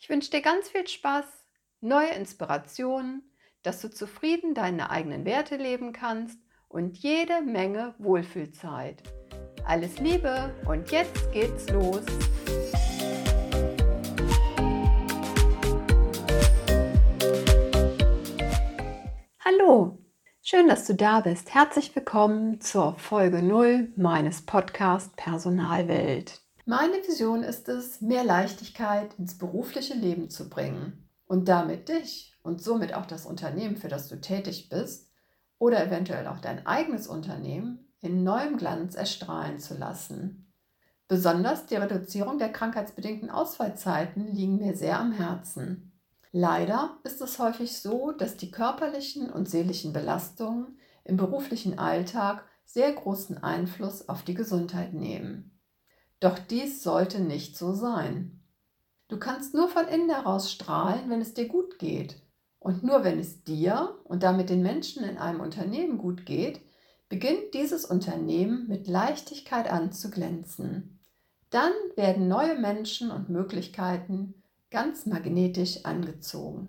Ich wünsche dir ganz viel Spaß, neue Inspirationen, dass du zufrieden deine eigenen Werte leben kannst und jede Menge Wohlfühlzeit. Alles Liebe und jetzt geht's los. Hallo, schön, dass du da bist. Herzlich willkommen zur Folge 0 meines Podcasts Personalwelt. Meine Vision ist es, mehr Leichtigkeit ins berufliche Leben zu bringen und damit dich und somit auch das Unternehmen, für das du tätig bist, oder eventuell auch dein eigenes Unternehmen in neuem Glanz erstrahlen zu lassen. Besonders die Reduzierung der krankheitsbedingten Ausfallzeiten liegen mir sehr am Herzen. Leider ist es häufig so, dass die körperlichen und seelischen Belastungen im beruflichen Alltag sehr großen Einfluss auf die Gesundheit nehmen. Doch dies sollte nicht so sein. Du kannst nur von innen heraus strahlen, wenn es dir gut geht. Und nur wenn es dir und damit den Menschen in einem Unternehmen gut geht, beginnt dieses Unternehmen mit Leichtigkeit an zu glänzen. Dann werden neue Menschen und Möglichkeiten ganz magnetisch angezogen.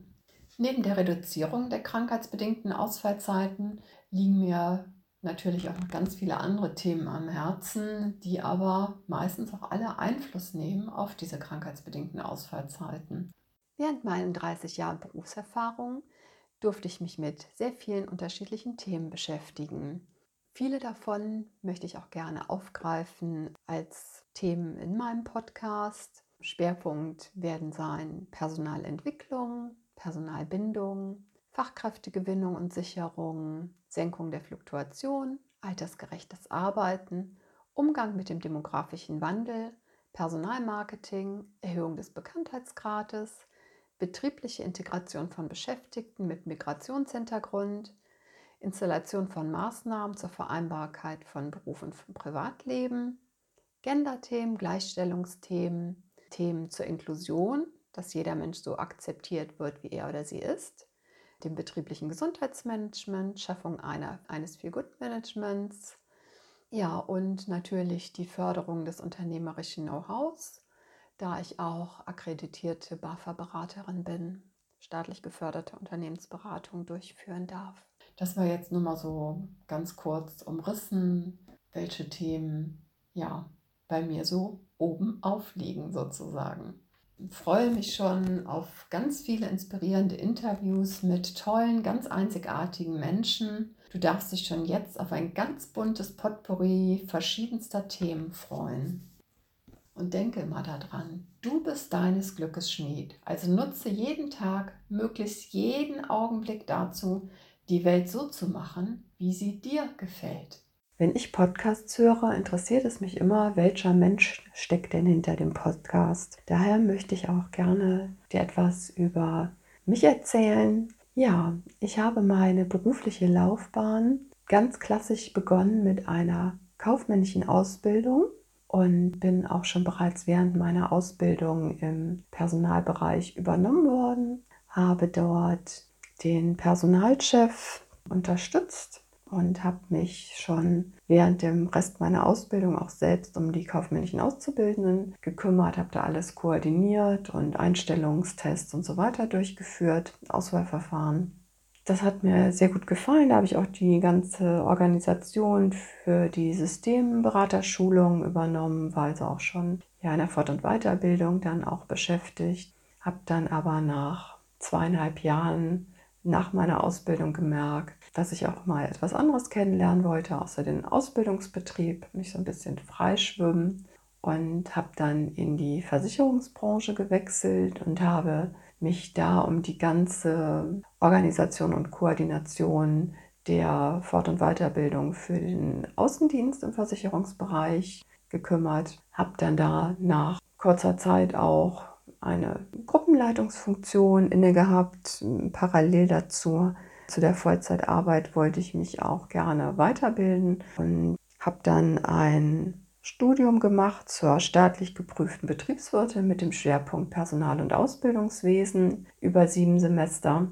Neben der Reduzierung der krankheitsbedingten Ausfallzeiten liegen mir natürlich auch noch ganz viele andere Themen am Herzen, die aber meistens auch alle Einfluss nehmen auf diese krankheitsbedingten Ausfallzeiten. Während meinen 30 Jahren Berufserfahrung durfte ich mich mit sehr vielen unterschiedlichen Themen beschäftigen. Viele davon möchte ich auch gerne aufgreifen als Themen in meinem Podcast. Schwerpunkt werden sein Personalentwicklung, Personalbindung, Fachkräftegewinnung und Sicherung, Senkung der Fluktuation, altersgerechtes Arbeiten, Umgang mit dem demografischen Wandel, Personalmarketing, Erhöhung des Bekanntheitsgrades, betriebliche Integration von Beschäftigten mit Migrationshintergrund, Installation von Maßnahmen zur Vereinbarkeit von Beruf und Privatleben, Genderthemen, Gleichstellungsthemen, Themen zur Inklusion, dass jeder Mensch so akzeptiert wird, wie er oder sie ist, dem betrieblichen Gesundheitsmanagement, Schaffung einer, eines Feel-Good-Managements, ja, und natürlich die Förderung des unternehmerischen Know-hows, da ich auch akkreditierte BAFA-Beraterin bin, staatlich geförderte Unternehmensberatung durchführen darf. Das war jetzt nur mal so ganz kurz umrissen, welche Themen ja bei mir so oben aufliegen sozusagen. Freue mich schon auf ganz viele inspirierende Interviews mit tollen, ganz einzigartigen Menschen. Du darfst dich schon jetzt auf ein ganz buntes Potpourri verschiedenster Themen freuen. Und denke immer daran, du bist deines Glückes Schmied. Also nutze jeden Tag, möglichst jeden Augenblick dazu, die Welt so zu machen, wie sie dir gefällt. Wenn ich Podcasts höre, interessiert es mich immer, welcher Mensch steckt denn hinter dem Podcast. Daher möchte ich auch gerne dir etwas über mich erzählen. Ja, ich habe meine berufliche Laufbahn ganz klassisch begonnen mit einer kaufmännischen Ausbildung und bin auch schon bereits während meiner Ausbildung im Personalbereich übernommen worden, habe dort den Personalchef unterstützt und habe mich schon während dem Rest meiner Ausbildung auch selbst um die kaufmännischen Auszubildenden gekümmert, habe da alles koordiniert und Einstellungstests und so weiter durchgeführt, Auswahlverfahren. Das hat mir sehr gut gefallen. Da habe ich auch die ganze Organisation für die Systemberaterschulung übernommen, war also auch schon ja, in der Fort- und Weiterbildung dann auch beschäftigt. Habe dann aber nach zweieinhalb Jahren nach meiner Ausbildung gemerkt, dass ich auch mal etwas anderes kennenlernen wollte, außer den Ausbildungsbetrieb, mich so ein bisschen freischwimmen und habe dann in die Versicherungsbranche gewechselt und habe mich da um die ganze Organisation und Koordination der Fort- und Weiterbildung für den Außendienst im Versicherungsbereich gekümmert, habe dann da nach kurzer Zeit auch eine Gruppenleitungsfunktion inne gehabt. Parallel dazu, zu der Vollzeitarbeit, wollte ich mich auch gerne weiterbilden und habe dann ein Studium gemacht zur staatlich geprüften Betriebswirtin mit dem Schwerpunkt Personal- und Ausbildungswesen über sieben Semester,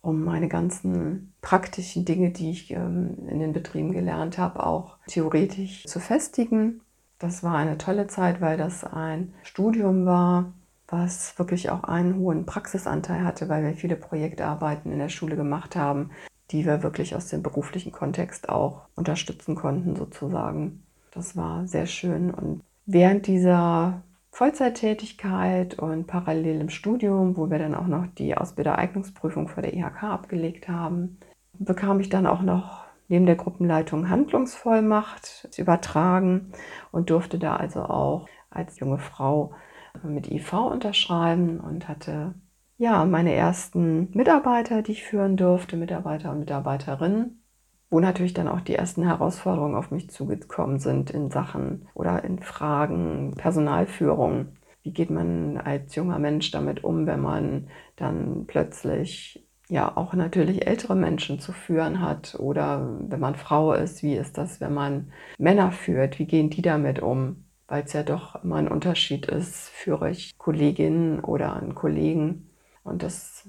um meine ganzen praktischen Dinge, die ich ähm, in den Betrieben gelernt habe, auch theoretisch zu festigen. Das war eine tolle Zeit, weil das ein Studium war, was wirklich auch einen hohen Praxisanteil hatte, weil wir viele Projektarbeiten in der Schule gemacht haben, die wir wirklich aus dem beruflichen Kontext auch unterstützen konnten, sozusagen. Das war sehr schön. Und während dieser Vollzeittätigkeit und parallel im Studium, wo wir dann auch noch die Ausbildereignungsprüfung vor der IHK abgelegt haben, bekam ich dann auch noch neben der Gruppenleitung Handlungsvollmacht übertragen und durfte da also auch als junge Frau mit IV unterschreiben und hatte ja meine ersten Mitarbeiter, die ich führen durfte, Mitarbeiter und Mitarbeiterinnen, wo natürlich dann auch die ersten Herausforderungen auf mich zugekommen sind in Sachen oder in Fragen Personalführung. Wie geht man als junger Mensch damit um, wenn man dann plötzlich ja auch natürlich ältere Menschen zu führen hat oder wenn man Frau ist, wie ist das, wenn man Männer führt, wie gehen die damit um? Weil es ja doch immer ein Unterschied ist, führe ich Kolleginnen oder einen Kollegen. Und das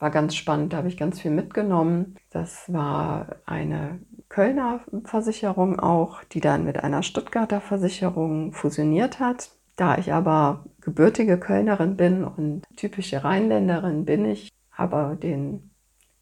war ganz spannend, da habe ich ganz viel mitgenommen. Das war eine Kölner Versicherung auch, die dann mit einer Stuttgarter Versicherung fusioniert hat. Da ich aber gebürtige Kölnerin bin und typische Rheinländerin bin ich, aber den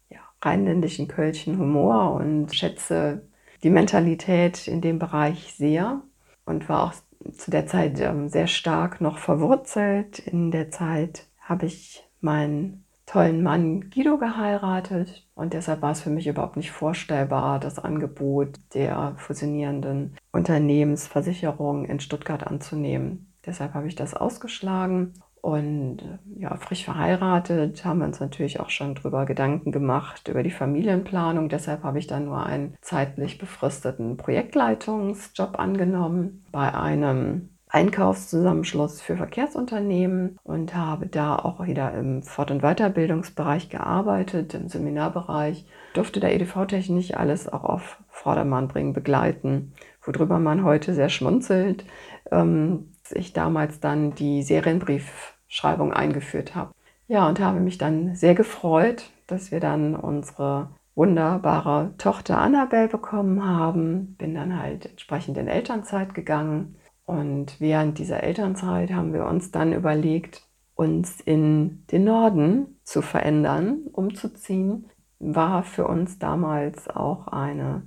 ja, rheinländischen Kölchen Humor und schätze die Mentalität in dem Bereich sehr und war auch zu der Zeit ähm, sehr stark noch verwurzelt. In der Zeit habe ich meinen tollen Mann Guido geheiratet und deshalb war es für mich überhaupt nicht vorstellbar, das Angebot der fusionierenden Unternehmensversicherung in Stuttgart anzunehmen. Deshalb habe ich das ausgeschlagen und ja, frisch verheiratet haben wir uns natürlich auch schon darüber Gedanken gemacht, über die Familienplanung. Deshalb habe ich dann nur einen zeitlich befristeten Projektleitungsjob angenommen bei einem Einkaufszusammenschluss für Verkehrsunternehmen und habe da auch wieder im Fort- und Weiterbildungsbereich gearbeitet, im Seminarbereich. Durfte da EDV-technisch alles auch auf Vordermann bringen, begleiten, worüber man heute sehr schmunzelt. Ähm, ich damals dann die Serienbriefschreibung eingeführt habe. Ja, und habe mich dann sehr gefreut, dass wir dann unsere wunderbare Tochter Annabelle bekommen haben. Bin dann halt entsprechend in Elternzeit gegangen. Und während dieser Elternzeit haben wir uns dann überlegt, uns in den Norden zu verändern, umzuziehen. War für uns damals auch eine,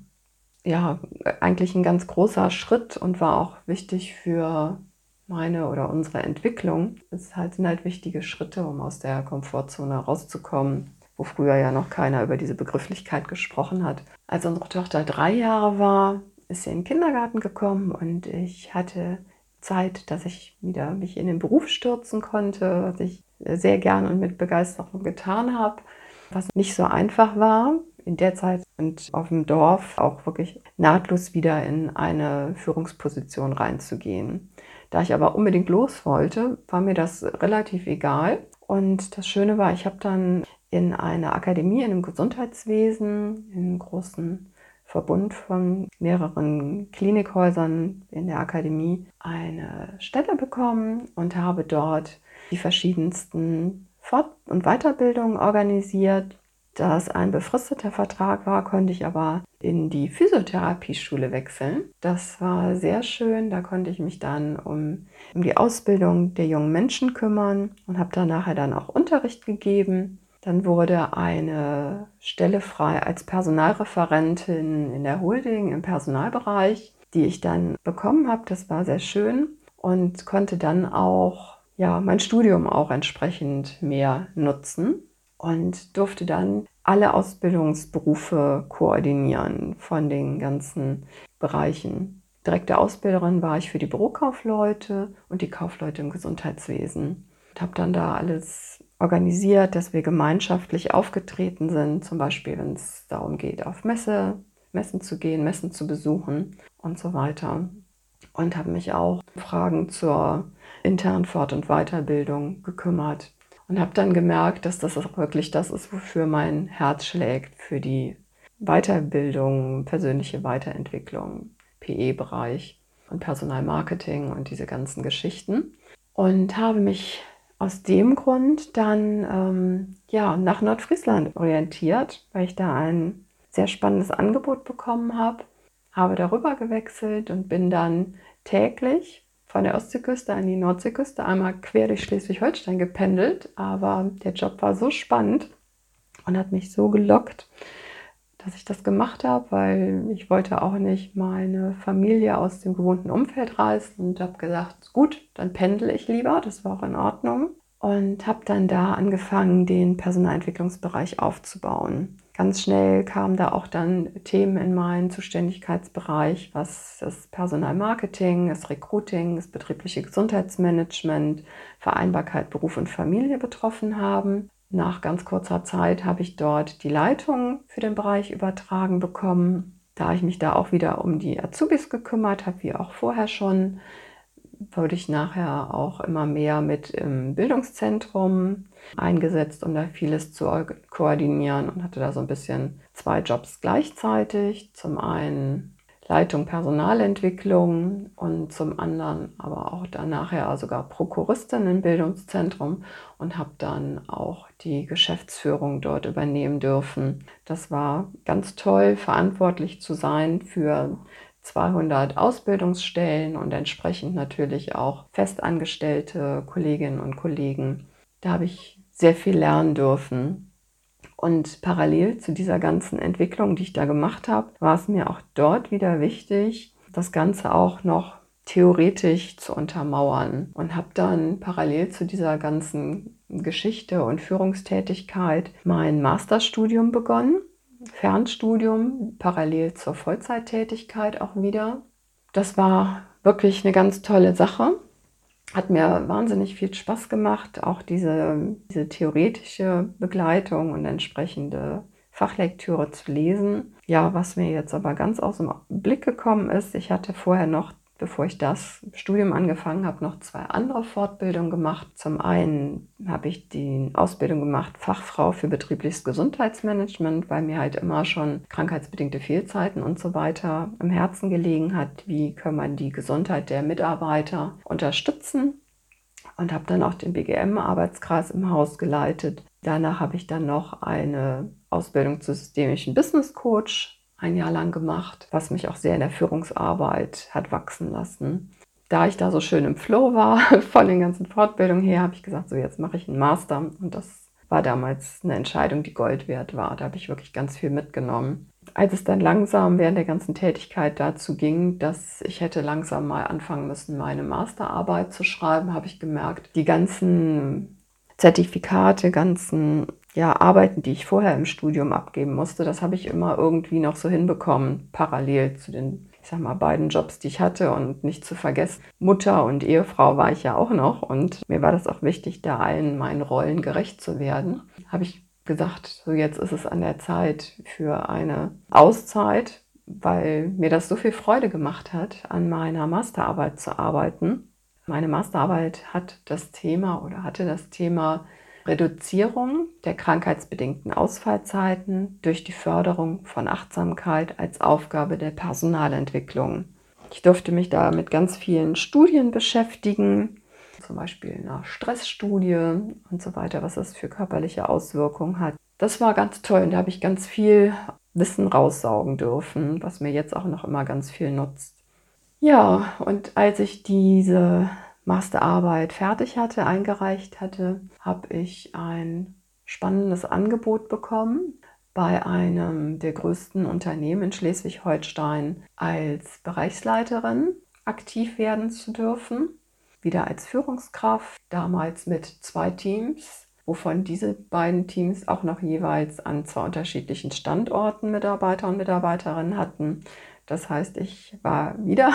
ja, eigentlich ein ganz großer Schritt und war auch wichtig für meine oder unsere Entwicklung. Es halt, sind halt wichtige Schritte, um aus der Komfortzone rauszukommen, wo früher ja noch keiner über diese Begrifflichkeit gesprochen hat. Als unsere Tochter drei Jahre war, ist sie in den Kindergarten gekommen und ich hatte Zeit, dass ich wieder mich in den Beruf stürzen konnte, was ich sehr gern und mit Begeisterung getan habe, was nicht so einfach war in der Zeit und auf dem Dorf auch wirklich nahtlos wieder in eine Führungsposition reinzugehen. Da ich aber unbedingt los wollte, war mir das relativ egal. Und das Schöne war, ich habe dann in einer Akademie, in einem Gesundheitswesen, in einem großen Verbund von mehreren Klinikhäusern in der Akademie eine Stelle bekommen und habe dort die verschiedensten Fort- und Weiterbildungen organisiert da es ein befristeter Vertrag war, konnte ich aber in die Physiotherapieschule wechseln. Das war sehr schön. Da konnte ich mich dann um, um die Ausbildung der jungen Menschen kümmern und habe da nachher dann auch Unterricht gegeben. Dann wurde eine Stelle frei als Personalreferentin in der Holding im Personalbereich, die ich dann bekommen habe. Das war sehr schön und konnte dann auch ja, mein Studium auch entsprechend mehr nutzen und durfte dann alle Ausbildungsberufe koordinieren von den ganzen Bereichen. Direkte Ausbilderin war ich für die Bürokaufleute und die Kaufleute im Gesundheitswesen. Und habe dann da alles organisiert, dass wir gemeinschaftlich aufgetreten sind, zum Beispiel wenn es darum geht, auf Messe, Messen zu gehen, Messen zu besuchen und so weiter. und habe mich auch Fragen zur internen Fort- und Weiterbildung gekümmert und habe dann gemerkt, dass das auch wirklich das ist, wofür mein Herz schlägt, für die Weiterbildung, persönliche Weiterentwicklung, PE-Bereich und Personalmarketing und diese ganzen Geschichten. Und habe mich aus dem Grund dann ähm, ja, nach Nordfriesland orientiert, weil ich da ein sehr spannendes Angebot bekommen habe. Habe darüber gewechselt und bin dann täglich von der Ostseeküste an die Nordseeküste einmal quer durch Schleswig-Holstein gependelt. Aber der Job war so spannend und hat mich so gelockt, dass ich das gemacht habe, weil ich wollte auch nicht meine Familie aus dem gewohnten Umfeld reißen und habe gesagt, gut, dann pendel ich lieber, das war auch in Ordnung und habe dann da angefangen, den Personalentwicklungsbereich aufzubauen. Ganz schnell kamen da auch dann Themen in meinen Zuständigkeitsbereich, was das Personalmarketing, das Recruiting, das betriebliche Gesundheitsmanagement, Vereinbarkeit Beruf und Familie betroffen haben. Nach ganz kurzer Zeit habe ich dort die Leitung für den Bereich übertragen bekommen. Da ich mich da auch wieder um die Azubis gekümmert habe, wie auch vorher schon, wurde ich nachher auch immer mehr mit im Bildungszentrum eingesetzt, um da vieles zu koordinieren und hatte da so ein bisschen zwei Jobs gleichzeitig. Zum einen Leitung Personalentwicklung und zum anderen aber auch dann nachher sogar Prokuristin im Bildungszentrum und habe dann auch die Geschäftsführung dort übernehmen dürfen. Das war ganz toll, verantwortlich zu sein für 200 Ausbildungsstellen und entsprechend natürlich auch festangestellte Kolleginnen und Kollegen. Da habe ich sehr viel lernen dürfen. Und parallel zu dieser ganzen Entwicklung, die ich da gemacht habe, war es mir auch dort wieder wichtig, das Ganze auch noch theoretisch zu untermauern und habe dann parallel zu dieser ganzen Geschichte und Führungstätigkeit mein Masterstudium begonnen, Fernstudium, parallel zur Vollzeittätigkeit auch wieder. Das war wirklich eine ganz tolle Sache hat mir wahnsinnig viel Spaß gemacht, auch diese, diese theoretische Begleitung und entsprechende Fachlektüre zu lesen. Ja, was mir jetzt aber ganz aus dem Blick gekommen ist, ich hatte vorher noch bevor ich das Studium angefangen habe, noch zwei andere Fortbildungen gemacht. Zum einen habe ich die Ausbildung gemacht, Fachfrau für betriebliches Gesundheitsmanagement, weil mir halt immer schon krankheitsbedingte Fehlzeiten und so weiter im Herzen gelegen hat. Wie kann man die Gesundheit der Mitarbeiter unterstützen? Und habe dann auch den BGM-Arbeitskreis im Haus geleitet. Danach habe ich dann noch eine Ausbildung zur systemischen Business Coach ein Jahr lang gemacht, was mich auch sehr in der Führungsarbeit hat wachsen lassen. Da ich da so schön im Flow war von den ganzen Fortbildungen her, habe ich gesagt, so jetzt mache ich einen Master. Und das war damals eine Entscheidung, die Gold wert war. Da habe ich wirklich ganz viel mitgenommen. Als es dann langsam während der ganzen Tätigkeit dazu ging, dass ich hätte langsam mal anfangen müssen, meine Masterarbeit zu schreiben, habe ich gemerkt, die ganzen Zertifikate, ganzen ja, Arbeiten, die ich vorher im Studium abgeben musste, das habe ich immer irgendwie noch so hinbekommen, parallel zu den, ich sag mal, beiden Jobs, die ich hatte und nicht zu vergessen. Mutter und Ehefrau war ich ja auch noch und mir war das auch wichtig, da allen meinen Rollen gerecht zu werden. Habe ich gesagt, so jetzt ist es an der Zeit für eine Auszeit, weil mir das so viel Freude gemacht hat, an meiner Masterarbeit zu arbeiten. Meine Masterarbeit hat das Thema oder hatte das Thema Reduzierung der krankheitsbedingten Ausfallzeiten durch die Förderung von Achtsamkeit als Aufgabe der Personalentwicklung. Ich durfte mich da mit ganz vielen Studien beschäftigen, zum Beispiel einer Stressstudie und so weiter, was das für körperliche Auswirkungen hat. Das war ganz toll und da habe ich ganz viel Wissen raussaugen dürfen, was mir jetzt auch noch immer ganz viel nutzt. Ja, und als ich diese Masterarbeit fertig hatte, eingereicht hatte, habe ich ein spannendes Angebot bekommen, bei einem der größten Unternehmen in Schleswig-Holstein als Bereichsleiterin aktiv werden zu dürfen. Wieder als Führungskraft, damals mit zwei Teams, wovon diese beiden Teams auch noch jeweils an zwei unterschiedlichen Standorten Mitarbeiter und Mitarbeiterinnen hatten. Das heißt, ich war wieder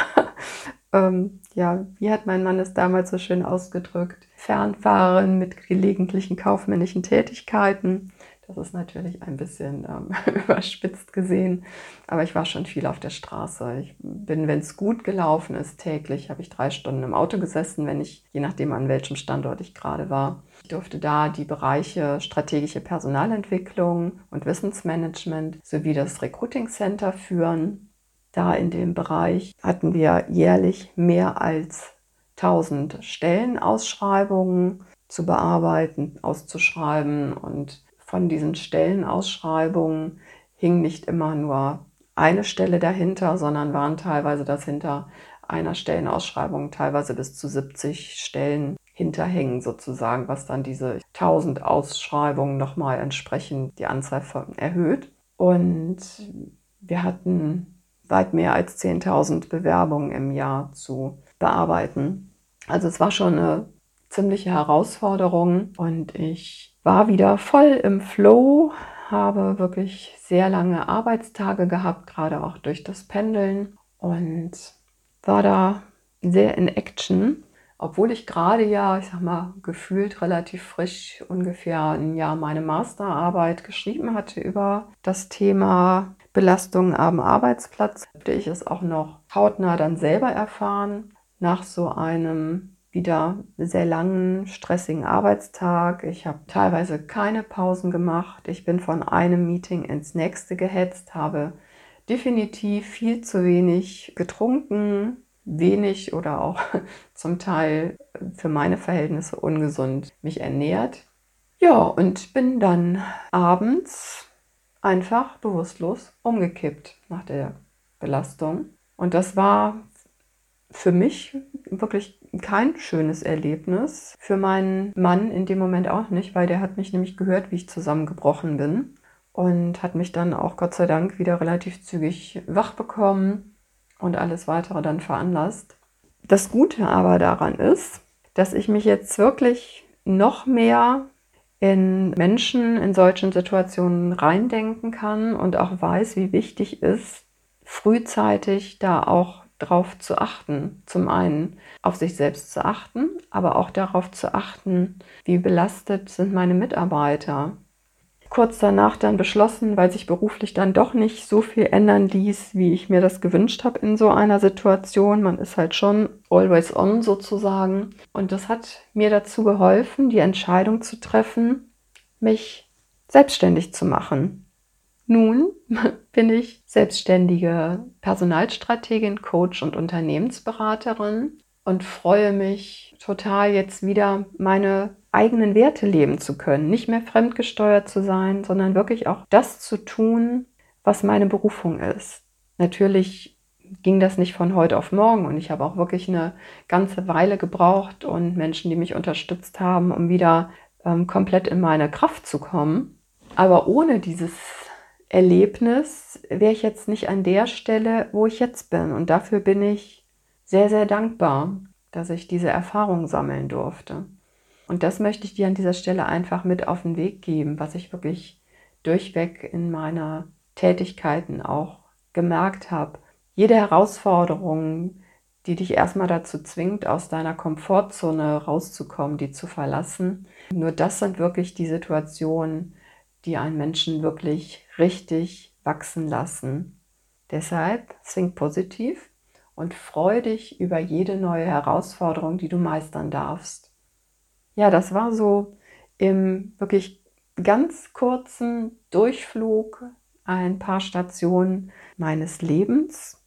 ähm, ja, wie hat mein Mann es damals so schön ausgedrückt, Fernfahren mit gelegentlichen kaufmännischen Tätigkeiten. Das ist natürlich ein bisschen ähm, überspitzt gesehen, aber ich war schon viel auf der Straße. Ich bin, wenn es gut gelaufen ist, täglich habe ich drei Stunden im Auto gesessen, wenn ich, je nachdem an welchem Standort ich gerade war. Ich durfte da die Bereiche strategische Personalentwicklung und Wissensmanagement sowie das Recruiting Center führen. Da in dem Bereich hatten wir jährlich mehr als 1000 Stellenausschreibungen zu bearbeiten, auszuschreiben und von diesen Stellenausschreibungen hing nicht immer nur eine Stelle dahinter, sondern waren teilweise das hinter einer Stellenausschreibung teilweise bis zu 70 Stellen hinterhängen sozusagen, was dann diese 1000 Ausschreibungen nochmal entsprechend die Anzahl erhöht. Und wir hatten weit mehr als 10.000 Bewerbungen im Jahr zu bearbeiten. Also es war schon eine ziemliche Herausforderung und ich war wieder voll im Flow, habe wirklich sehr lange Arbeitstage gehabt, gerade auch durch das Pendeln und war da sehr in Action, obwohl ich gerade ja, ich sag mal, gefühlt relativ frisch ungefähr ein Jahr meine Masterarbeit geschrieben hatte über das Thema Belastung am Arbeitsplatz, habe ich es auch noch hautnah dann selber erfahren nach so einem wieder sehr langen, stressigen Arbeitstag. Ich habe teilweise keine Pausen gemacht. Ich bin von einem Meeting ins nächste gehetzt, habe definitiv viel zu wenig getrunken, wenig oder auch zum Teil für meine Verhältnisse ungesund mich ernährt. Ja, und bin dann abends einfach bewusstlos umgekippt nach der Belastung. Und das war für mich wirklich kein schönes Erlebnis. Für meinen Mann in dem Moment auch nicht, weil der hat mich nämlich gehört, wie ich zusammengebrochen bin und hat mich dann auch Gott sei Dank wieder relativ zügig wach bekommen und alles weitere dann veranlasst. Das Gute aber daran ist, dass ich mich jetzt wirklich noch mehr in Menschen in solchen Situationen reindenken kann und auch weiß, wie wichtig ist, frühzeitig da auch darauf zu achten. Zum einen auf sich selbst zu achten, aber auch darauf zu achten, wie belastet sind meine Mitarbeiter. Kurz danach dann beschlossen, weil sich beruflich dann doch nicht so viel ändern ließ, wie ich mir das gewünscht habe in so einer Situation. Man ist halt schon always on sozusagen. Und das hat mir dazu geholfen, die Entscheidung zu treffen, mich selbstständig zu machen. Nun bin ich selbstständige Personalstrategin, Coach und Unternehmensberaterin und freue mich total jetzt wieder meine eigenen Werte leben zu können, nicht mehr fremdgesteuert zu sein, sondern wirklich auch das zu tun, was meine Berufung ist. Natürlich ging das nicht von heute auf morgen und ich habe auch wirklich eine ganze Weile gebraucht und Menschen, die mich unterstützt haben, um wieder ähm, komplett in meine Kraft zu kommen. Aber ohne dieses Erlebnis wäre ich jetzt nicht an der Stelle, wo ich jetzt bin. Und dafür bin ich sehr, sehr dankbar, dass ich diese Erfahrung sammeln durfte. Und das möchte ich dir an dieser Stelle einfach mit auf den Weg geben, was ich wirklich durchweg in meiner Tätigkeiten auch gemerkt habe. Jede Herausforderung, die dich erstmal dazu zwingt, aus deiner Komfortzone rauszukommen, die zu verlassen, nur das sind wirklich die Situationen, die einen Menschen wirklich richtig wachsen lassen. Deshalb think positiv und freu dich über jede neue Herausforderung, die du meistern darfst. Ja, das war so im wirklich ganz kurzen Durchflug ein paar Stationen meines Lebens.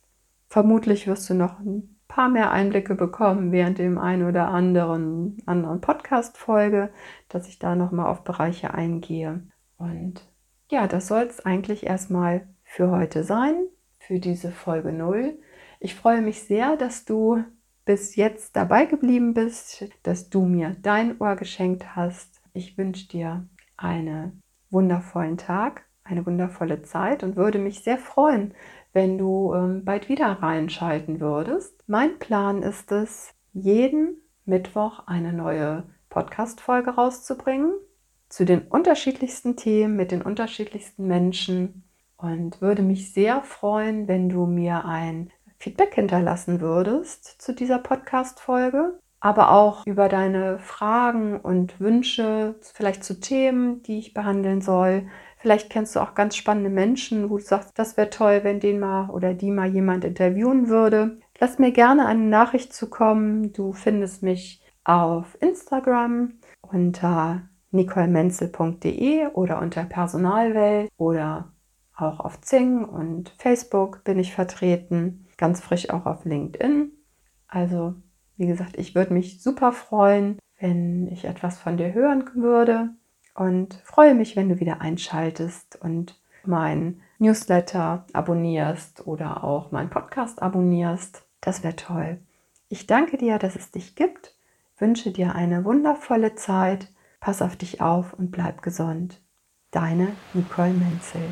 Vermutlich wirst du noch ein paar mehr Einblicke bekommen während dem einen oder anderen anderen Podcast Folge, dass ich da noch mal auf Bereiche eingehe. Und ja, das soll es eigentlich erstmal für heute sein, für diese Folge 0. Ich freue mich sehr, dass du bis jetzt dabei geblieben bist, dass du mir dein Ohr geschenkt hast. Ich wünsche dir einen wundervollen Tag, eine wundervolle Zeit und würde mich sehr freuen, wenn du ähm, bald wieder reinschalten würdest. Mein Plan ist es, jeden Mittwoch eine neue Podcast-Folge rauszubringen zu den unterschiedlichsten Themen mit den unterschiedlichsten Menschen und würde mich sehr freuen, wenn du mir ein Feedback hinterlassen würdest zu dieser Podcast-Folge. aber auch über deine Fragen und Wünsche, vielleicht zu Themen, die ich behandeln soll. Vielleicht kennst du auch ganz spannende Menschen, wo du sagst, das wäre toll, wenn den mal oder die mal jemand interviewen würde. Lass mir gerne eine Nachricht zukommen. Du findest mich auf Instagram unter nicolemenzel.de oder unter Personalwelt oder auch auf Zing und Facebook bin ich vertreten, ganz frisch auch auf LinkedIn. Also, wie gesagt, ich würde mich super freuen, wenn ich etwas von dir hören würde und freue mich, wenn du wieder einschaltest und mein Newsletter abonnierst oder auch meinen Podcast abonnierst. Das wäre toll. Ich danke dir, dass es dich gibt, wünsche dir eine wundervolle Zeit, pass auf dich auf und bleib gesund. Deine Nicole Menzel.